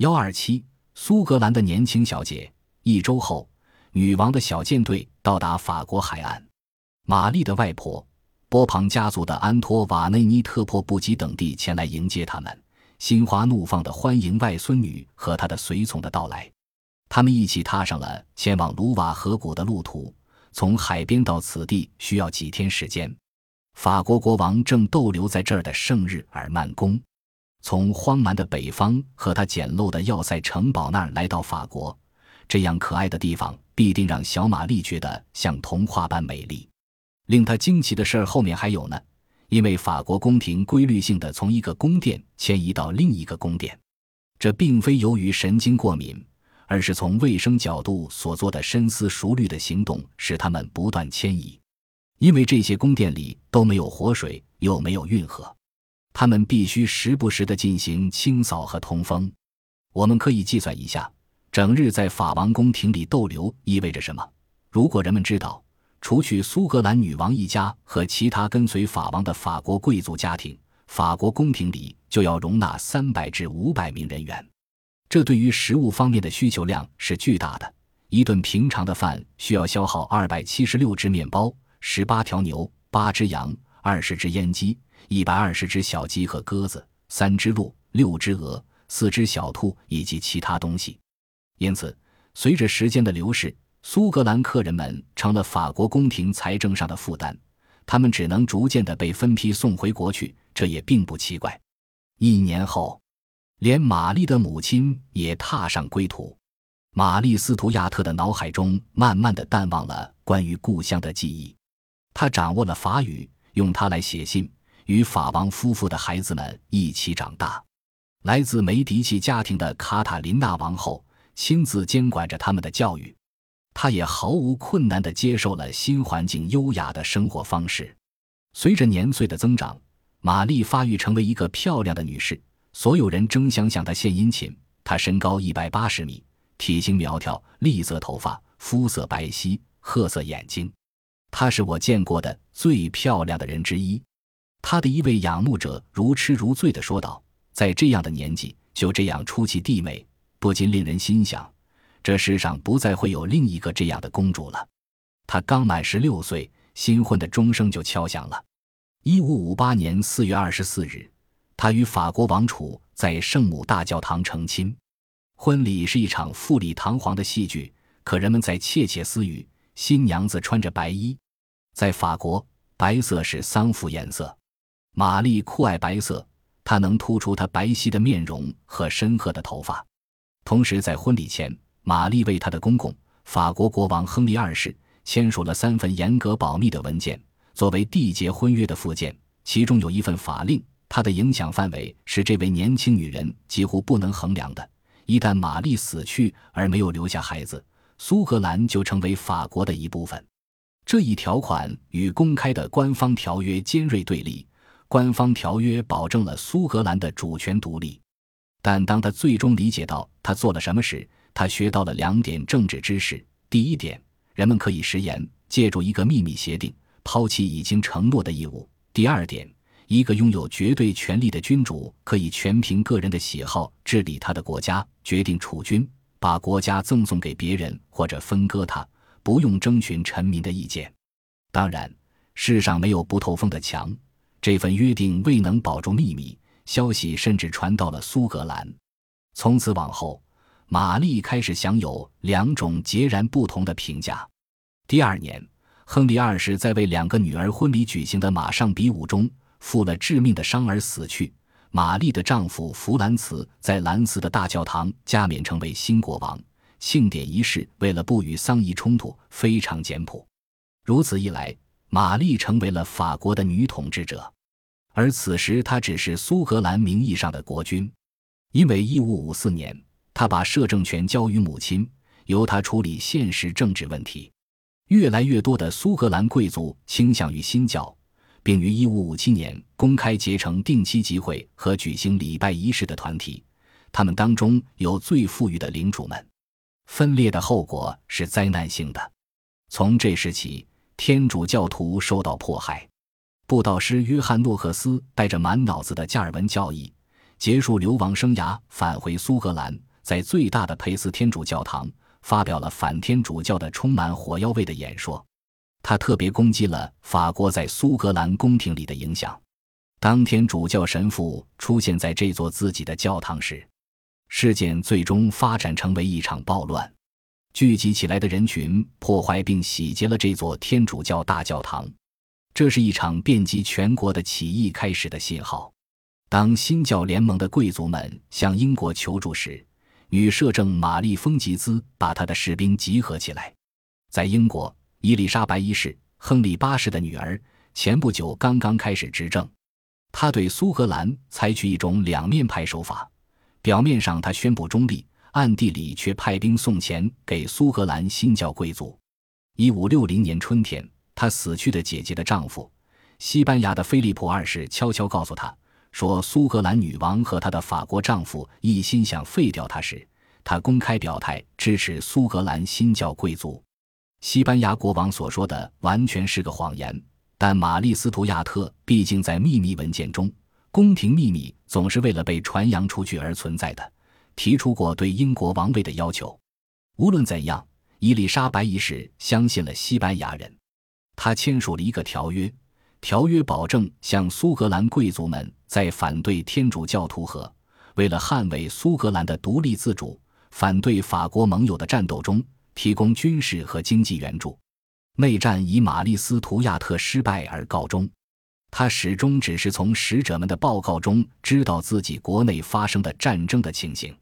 幺二七，苏格兰的年轻小姐。一周后，女王的小舰队到达法国海岸。玛丽的外婆、波旁家族的安托瓦内尼特珀布吉等地前来迎接他们，心花怒放地欢迎外孙女和她的随从的到来。他们一起踏上了前往卢瓦河谷的路途。从海边到此地需要几天时间。法国国王正逗留在这儿的圣日耳曼宫。从荒蛮的北方和他简陋的要塞城堡那儿来到法国，这样可爱的地方必定让小玛丽觉得像童话般美丽。令她惊奇的事儿后面还有呢，因为法国宫廷规律性的从一个宫殿迁移到另一个宫殿，这并非由于神经过敏，而是从卫生角度所做的深思熟虑的行动使他们不断迁移，因为这些宫殿里都没有活水，又没有运河。他们必须时不时地进行清扫和通风。我们可以计算一下，整日在法王宫廷里逗留意味着什么。如果人们知道，除去苏格兰女王一家和其他跟随法王的法国贵族家庭，法国宫廷里就要容纳三百至五百名人员，这对于食物方面的需求量是巨大的。一顿平常的饭需要消耗二百七十六只面包、十八条牛、八只羊、二十只阉鸡。一百二十只小鸡和鸽子，三只鹿，六只鹅，四只小兔，以及其他东西。因此，随着时间的流逝，苏格兰客人们成了法国宫廷财政上的负担，他们只能逐渐的被分批送回国去。这也并不奇怪。一年后，连玛丽的母亲也踏上归途。玛丽·斯图亚特的脑海中慢慢的淡忘了关于故乡的记忆，他掌握了法语，用它来写信。与法王夫妇的孩子们一起长大，来自梅迪奇家庭的卡塔琳娜王后亲自监管着他们的教育，她也毫无困难地接受了新环境优雅的生活方式。随着年岁的增长，玛丽发育成为一个漂亮的女士，所有人争相向她献殷勤。她身高一百八十米，体型苗条，栗色头发，肤色白皙，褐色眼睛。她是我见过的最漂亮的人之一。他的一位仰慕者如痴如醉地说道：“在这样的年纪，就这样出奇地美，不禁令人心想，这世上不再会有另一个这样的公主了。”他刚满十六岁，新婚的钟声就敲响了。一五五八年四月二十四日，他与法国王储在圣母大教堂成亲。婚礼是一场富丽堂皇的戏剧，可人们在窃窃私语。新娘子穿着白衣，在法国，白色是丧服颜色。玛丽酷爱白色，她能突出她白皙的面容和深褐的头发。同时，在婚礼前，玛丽为她的公公法国国王亨利二世签署了三份严格保密的文件，作为缔结婚约的附件。其中有一份法令，它的影响范围是这位年轻女人几乎不能衡量的。一旦玛丽死去而没有留下孩子，苏格兰就成为法国的一部分。这一条款与公开的官方条约尖锐对立。官方条约保证了苏格兰的主权独立，但当他最终理解到他做了什么时，他学到了两点政治知识：第一点，人们可以食言，借助一个秘密协定抛弃已经承诺的义务；第二点，一个拥有绝对权力的君主可以全凭个人的喜好治理他的国家，决定储君，把国家赠送给别人或者分割它，不用征询臣民的意见。当然，世上没有不透风的墙。这份约定未能保住秘密，消息甚至传到了苏格兰。从此往后，玛丽开始享有两种截然不同的评价。第二年，亨利二世在为两个女儿婚礼举行的马上比武中负了致命的伤而死去。玛丽的丈夫弗兰茨在兰斯的大教堂加冕成为新国王。庆典仪式为了不与丧仪冲突，非常简朴。如此一来。玛丽成为了法国的女统治者，而此时他只是苏格兰名义上的国君，因为1554年他把摄政权交于母亲，由他处理现实政治问题。越来越多的苏格兰贵族倾向于新教，并于1557年公开结成定期集会和举行礼拜仪式的团体，他们当中有最富裕的领主们。分裂的后果是灾难性的，从这时起。天主教徒受到迫害，布道师约翰诺克斯带着满脑子的加尔文教义，结束流亡生涯，返回苏格兰，在最大的佩斯天主教堂发表了反天主教的充满火药味的演说。他特别攻击了法国在苏格兰宫廷里的影响。当天主教神父出现在这座自己的教堂时，事件最终发展成为一场暴乱。聚集起来的人群破坏并洗劫了这座天主教大教堂，这是一场遍及全国的起义开始的信号。当新教联盟的贵族们向英国求助时，女摄政玛丽·丰吉兹把她的士兵集合起来。在英国，伊丽莎白一世（亨利八世的女儿）前不久刚刚开始执政，她对苏格兰采取一种两面派手法，表面上她宣布中立。暗地里却派兵送钱给苏格兰新教贵族。一五六零年春天，她死去的姐姐的丈夫，西班牙的菲利普二世悄悄告诉她说，苏格兰女王和她的法国丈夫一心想废掉她时，她公开表态支持苏格兰新教贵族。西班牙国王所说的完全是个谎言，但玛丽斯图亚特毕竟在秘密文件中，宫廷秘密总是为了被传扬出去而存在的。提出过对英国王位的要求。无论怎样，伊丽莎白一世相信了西班牙人。他签署了一个条约，条约保证向苏格兰贵族们在反对天主教徒和为了捍卫苏格兰的独立自主、反对法国盟友的战斗中提供军事和经济援助。内战以玛丽斯图亚特失败而告终。他始终只是从使者们的报告中知道自己国内发生的战争的情形。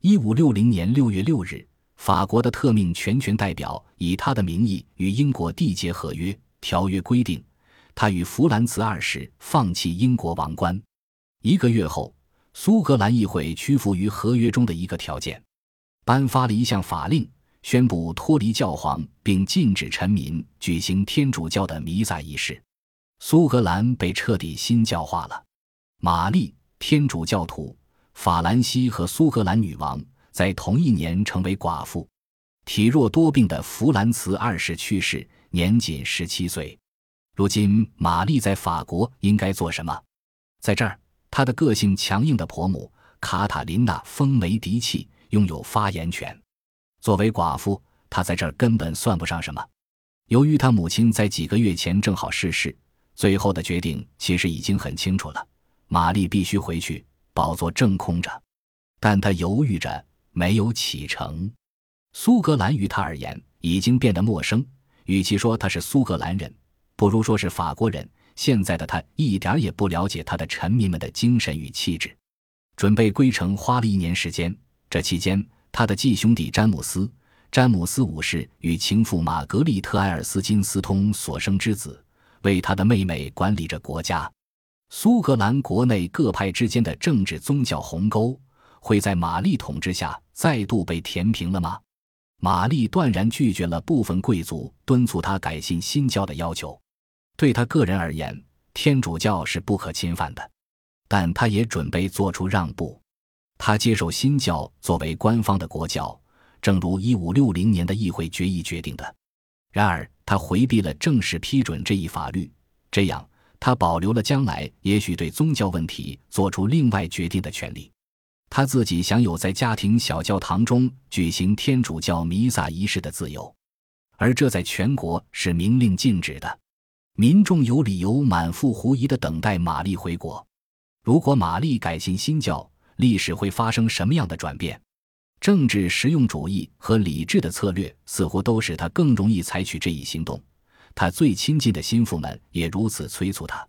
一五六零年六月六日，法国的特命全权代表以他的名义与英国缔结合约。条约规定，他与弗兰茨二世放弃英国王冠。一个月后，苏格兰议会屈服于合约中的一个条件，颁发了一项法令，宣布脱离教皇，并禁止臣民举行天主教的弥撒仪式。苏格兰被彻底新教化了。玛丽天主教徒，法兰西和苏格兰女王在同一年成为寡妇。体弱多病的弗兰茨二世去世，年仅十七岁。如今，玛丽在法国应该做什么？在这儿，她的个性强硬的婆母卡塔琳娜风眉敌气，拥有发言权。作为寡妇，她在这儿根本算不上什么。由于她母亲在几个月前正好逝世。最后的决定其实已经很清楚了，玛丽必须回去，宝座正空着，但她犹豫着没有启程。苏格兰于他而言已经变得陌生，与其说他是苏格兰人，不如说是法国人。现在的他一点也不了解他的臣民们的精神与气质。准备归程花了一年时间，这期间，他的继兄弟詹姆斯·詹姆斯五世与情妇玛格丽特·埃尔斯金斯通所生之子。为他的妹妹管理着国家，苏格兰国内各派之间的政治宗教鸿沟会在玛丽统治下再度被填平了吗？玛丽断然拒绝了部分贵族敦促他改信新教的要求。对他个人而言，天主教是不可侵犯的，但他也准备做出让步。他接受新教作为官方的国教，正如一五六零年的议会决议决定的。然而。他回避了正式批准这一法律，这样他保留了将来也许对宗教问题做出另外决定的权利。他自己享有在家庭小教堂中举行天主教弥撒仪式的自由，而这在全国是明令禁止的。民众有理由满腹狐疑地等待玛丽回国。如果玛丽改信新教，历史会发生什么样的转变？政治实用主义和理智的策略似乎都使他更容易采取这一行动。他最亲近的心腹们也如此催促他，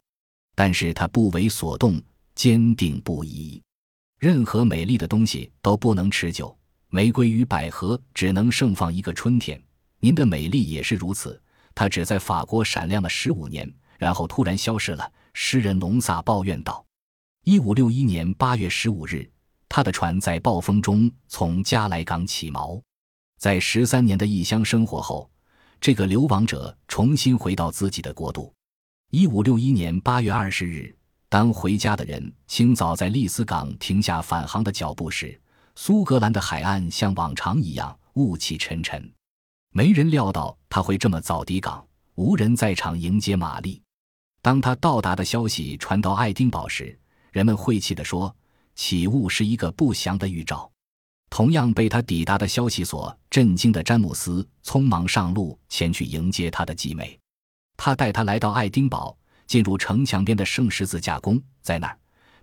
但是他不为所动，坚定不移。任何美丽的东西都不能持久，玫瑰与百合只能盛放一个春天。您的美丽也是如此，它只在法国闪亮了十五年，然后突然消失了。诗人隆萨抱怨道：“一五六一年八月十五日。”他的船在暴风中从加莱港起锚，在十三年的异乡生活后，这个流亡者重新回到自己的国度。一五六一年八月二十日，当回家的人清早在利斯港停下返航的脚步时，苏格兰的海岸像往常一样雾气沉沉。没人料到他会这么早抵港，无人在场迎接玛丽。当他到达的消息传到爱丁堡时，人们晦气地说。起雾是一个不祥的预兆。同样被他抵达的消息所震惊的詹姆斯，匆忙上路前去迎接他的继妹。他带他来到爱丁堡，进入城墙边的圣十字架宫，在那儿，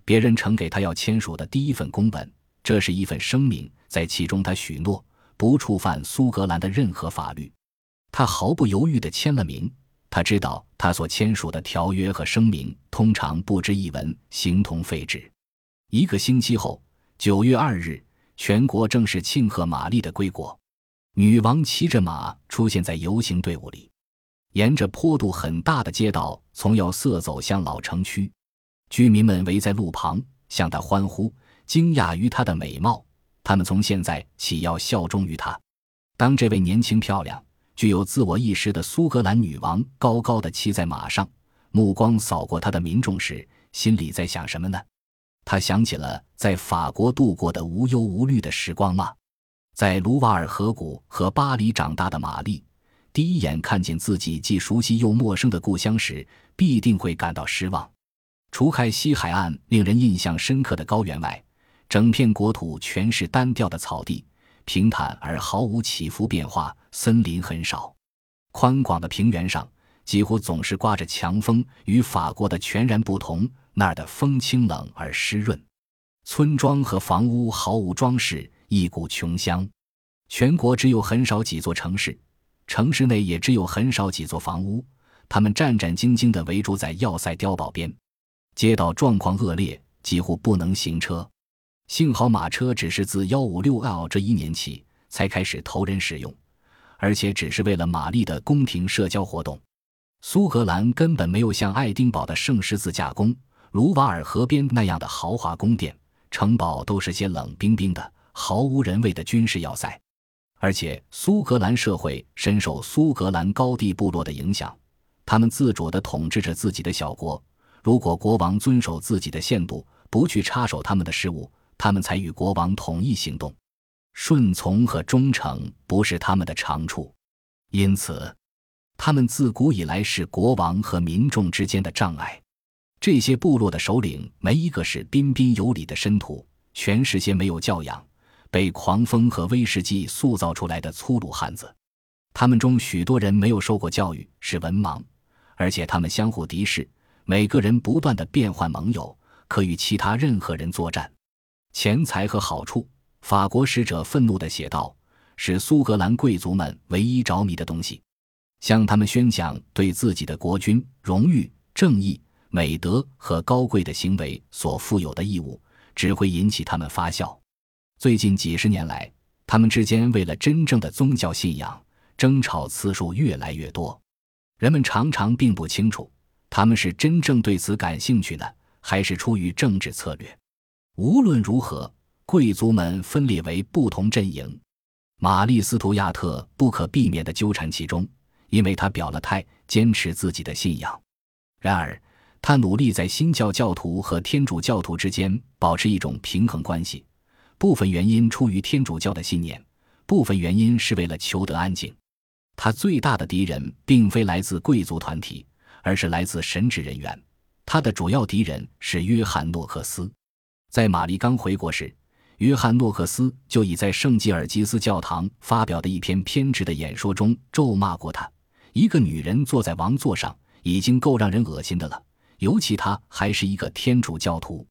别人呈给他要签署的第一份公文，这是一份声明，在其中他许诺不触犯苏格兰的任何法律。他毫不犹豫地签了名。他知道他所签署的条约和声明通常不值一文，形同废纸。一个星期后，九月二日。全国正式庆贺玛丽的归国，女王骑着马出现在游行队伍里，沿着坡度很大的街道从要塞走向老城区，居民们围在路旁向他欢呼，惊讶于她的美貌。他们从现在起要效忠于她。当这位年轻漂亮、具有自我意识的苏格兰女王高高的骑在马上，目光扫过她的民众时，心里在想什么呢？他想起了在法国度过的无忧无虑的时光吗？在卢瓦尔河谷和巴黎长大的玛丽，第一眼看见自己既熟悉又陌生的故乡时，必定会感到失望。除开西海岸令人印象深刻的高原外，整片国土全是单调的草地，平坦而毫无起伏变化，森林很少。宽广的平原上几乎总是刮着强风，与法国的全然不同。那儿的风清冷而湿润，村庄和房屋毫无装饰，一股穷乡。全国只有很少几座城市，城市内也只有很少几座房屋。他们战战兢兢地围住在要塞碉堡边，街道状况恶劣，几乎不能行车。幸好马车只是自幺五六 L 这一年起才开始投人使用，而且只是为了玛丽的宫廷社交活动。苏格兰根本没有像爱丁堡的圣十字架宫。卢瓦尔河边那样的豪华宫殿、城堡都是些冷冰冰的、毫无人味的军事要塞，而且苏格兰社会深受苏格兰高地部落的影响，他们自主地统治着自己的小国。如果国王遵守自己的限度，不去插手他们的事务，他们才与国王统一行动。顺从和忠诚不是他们的长处，因此，他们自古以来是国王和民众之间的障碍。这些部落的首领没一个是彬彬有礼的绅徒，全是些没有教养、被狂风和威士忌塑造出来的粗鲁汉子。他们中许多人没有受过教育，是文盲，而且他们相互敌视，每个人不断的变换盟友，可与其他任何人作战。钱财和好处，法国使者愤怒地写道，是苏格兰贵族们唯一着迷的东西。向他们宣讲对自己的国君、荣誉、正义。美德和高贵的行为所负有的义务，只会引起他们发笑。最近几十年来，他们之间为了真正的宗教信仰争吵次数越来越多。人们常常并不清楚，他们是真正对此感兴趣的，还是出于政治策略。无论如何，贵族们分裂为不同阵营。玛丽·斯图亚特不可避免地纠缠其中，因为他表了态，坚持自己的信仰。然而，他努力在新教教徒和天主教徒之间保持一种平衡关系，部分原因出于天主教的信念，部分原因是为了求得安静。他最大的敌人并非来自贵族团体，而是来自神职人员。他的主要敌人是约翰·诺克斯。在玛丽刚回国时，约翰·诺克斯就已在圣吉尔吉斯教堂发表的一篇偏执的演说中咒骂过他：“一个女人坐在王座上，已经够让人恶心的了。”尤其她还是一个天主教徒，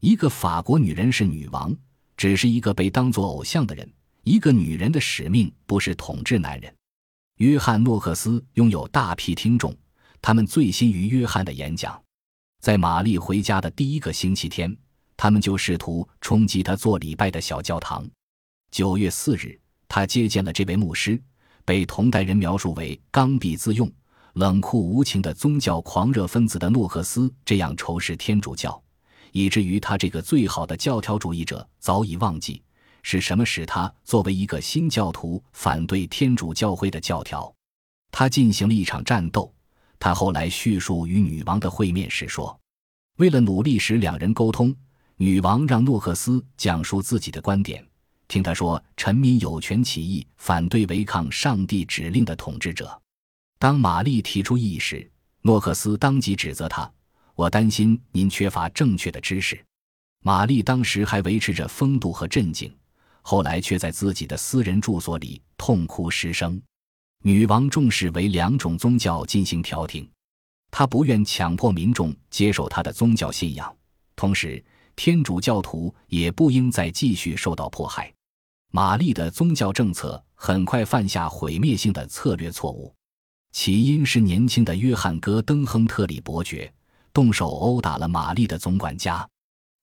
一个法国女人是女王，只是一个被当作偶像的人。一个女人的使命不是统治男人。约翰·诺克斯拥有大批听众，他们醉心于约翰的演讲。在玛丽回家的第一个星期天，他们就试图冲击他做礼拜的小教堂。九月四日，他接见了这位牧师，被同代人描述为刚愎自用。冷酷无情的宗教狂热分子的诺克斯这样仇视天主教，以至于他这个最好的教条主义者早已忘记是什么使他作为一个新教徒反对天主教会的教条。他进行了一场战斗。他后来叙述与女王的会面时说：“为了努力使两人沟通，女王让诺克斯讲述自己的观点。听他说，臣民有权起义，反对违抗上帝指令的统治者。”当玛丽提出异议时，诺克斯当即指责他：“我担心您缺乏正确的知识。”玛丽当时还维持着风度和镇静，后来却在自己的私人住所里痛哭失声。女王重视为两种宗教进行调停，她不愿强迫民众接受她的宗教信仰，同时天主教徒也不应再继续受到迫害。玛丽的宗教政策很快犯下毁灭性的策略错误，起因是年轻的约翰·戈登亨特里伯爵动手殴打了玛丽的总管家。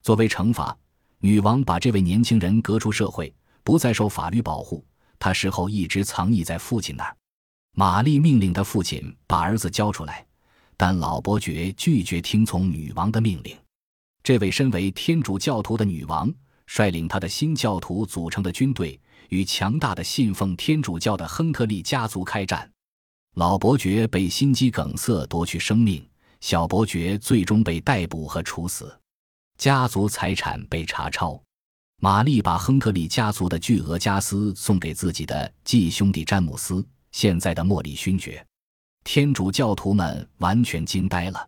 作为惩罚，女王把这位年轻人革出社会，不再受法律保护。他事后一直藏匿在父亲那儿。玛丽命令他父亲把儿子交出来，但老伯爵拒绝听从女王的命令。这位身为天主教徒的女王。率领他的新教徒组成的军队，与强大的信奉天主教的亨特利家族开战。老伯爵被心肌梗塞夺去生命，小伯爵最终被逮捕和处死，家族财产被查抄。玛丽把亨特利家族的巨额家私送给自己的继兄弟詹姆斯，现在的莫里勋爵。天主教徒们完全惊呆了。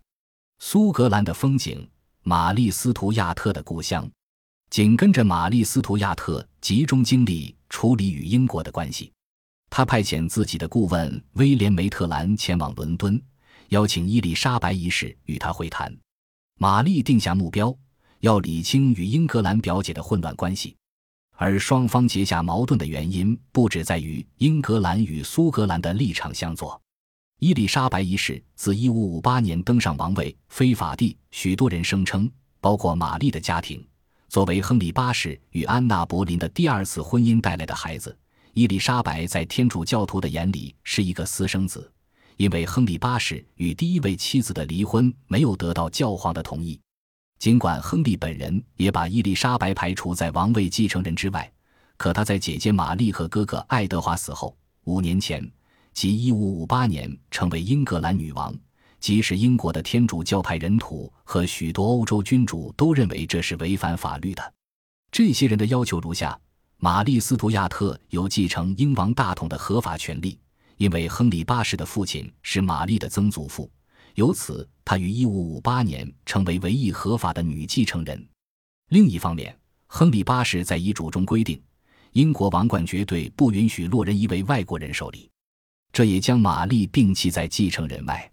苏格兰的风景，玛丽斯图亚特的故乡。紧跟着玛丽·斯图亚特集中精力处理与英国的关系，他派遣自己的顾问威廉·梅特兰前往伦敦，邀请伊丽莎白一世与他会谈。玛丽定下目标，要理清与英格兰表姐的混乱关系，而双方结下矛盾的原因不止在于英格兰与苏格兰的立场相左。伊丽莎白一世自1558年登上王位非法地，许多人声称，包括玛丽的家庭。作为亨利八世与安娜·柏林的第二次婚姻带来的孩子，伊丽莎白在天主教徒的眼里是一个私生子，因为亨利八世与第一位妻子的离婚没有得到教皇的同意。尽管亨利本人也把伊丽莎白排除在王位继承人之外，可他在姐姐玛丽和哥哥爱德华死后五年前，即1558年，成为英格兰女王。即使英国的天主教派人土和许多欧洲君主都认为这是违反法律的。这些人的要求如下：玛丽·斯图亚特有继承英王大统的合法权利，因为亨利八世的父亲是玛丽的曾祖父，由此她于1558年成为唯一合法的女继承人。另一方面，亨利八世在遗嘱中规定，英国王冠绝对不允许落人一位外国人手里，这也将玛丽摒弃在继承人外。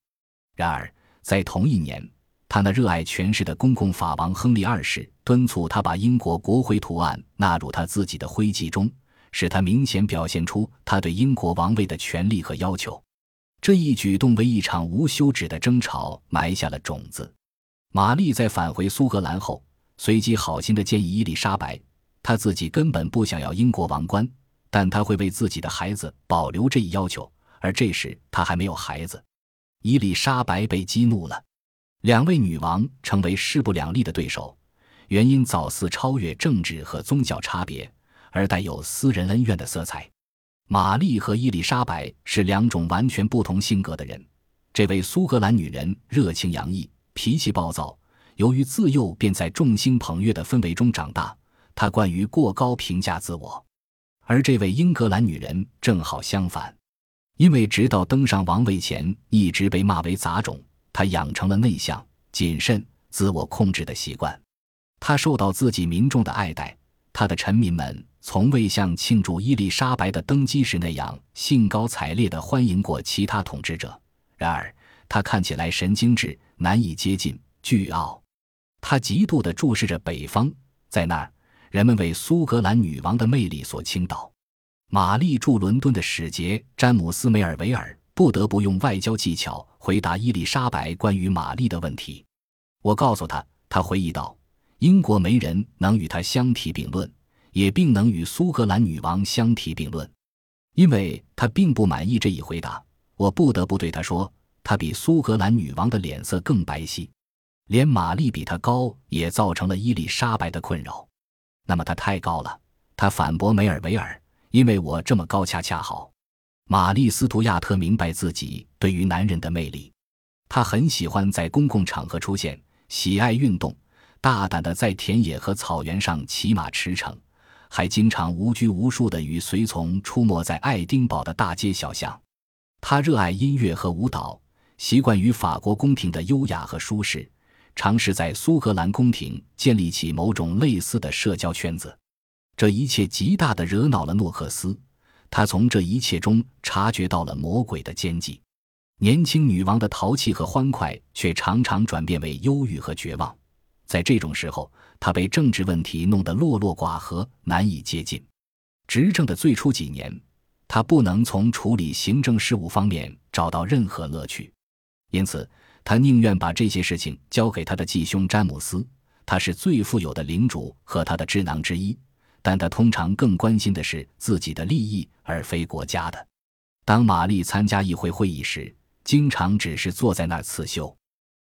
然而，在同一年，他那热爱权势的公公法王亨利二世敦促他把英国国徽图案纳入他自己的徽记中，使他明显表现出他对英国王位的权利和要求。这一举动为一场无休止的争吵埋下了种子。玛丽在返回苏格兰后，随即好心地建议伊丽莎白，她自己根本不想要英国王冠，但她会为自己的孩子保留这一要求，而这时她还没有孩子。伊丽莎白被激怒了，两位女王成为势不两立的对手，原因早似超越政治和宗教差别，而带有私人恩怨的色彩。玛丽和伊丽莎白是两种完全不同性格的人。这位苏格兰女人热情洋溢，脾气暴躁，由于自幼便在众星捧月的氛围中长大，她惯于过高评价自我；而这位英格兰女人正好相反。因为直到登上王位前一直被骂为杂种，他养成了内向、谨慎、自我控制的习惯。他受到自己民众的爱戴，他的臣民们从未像庆祝伊丽莎白的登基时那样兴高采烈地欢迎过其他统治者。然而，他看起来神经质、难以接近、倨傲。他极度地注视着北方，在那儿，人们为苏格兰女王的魅力所倾倒。玛丽驻伦敦的使节詹姆斯·梅尔维尔不得不用外交技巧回答伊丽莎白关于玛丽的问题。我告诉他，他回忆道：“英国没人能与他相提并论，也并能与苏格兰女王相提并论。”因为他并不满意这一回答，我不得不对他说：“他比苏格兰女王的脸色更白皙，连玛丽比他高也造成了伊丽莎白的困扰。”那么他太高了，他反驳梅尔维尔。因为我这么高，恰恰好。玛丽·斯图亚特明白自己对于男人的魅力，她很喜欢在公共场合出现，喜爱运动，大胆地在田野和草原上骑马驰骋，还经常无拘无束地与随从出没在爱丁堡的大街小巷。他热爱音乐和舞蹈，习惯于法国宫廷的优雅和舒适，尝试在苏格兰宫廷建立起某种类似的社交圈子。这一切极大的惹恼了诺克斯，他从这一切中察觉到了魔鬼的奸计。年轻女王的淘气和欢快，却常常转变为忧郁和绝望。在这种时候，他被政治问题弄得落落寡合，难以接近。执政的最初几年，他不能从处理行政事务方面找到任何乐趣，因此他宁愿把这些事情交给他的继兄詹姆斯。他是最富有的领主和他的智囊之一，但他通常更关心的是自己的利益，而非国家的。当玛丽参加议会会议时，经常只是坐在那儿刺绣。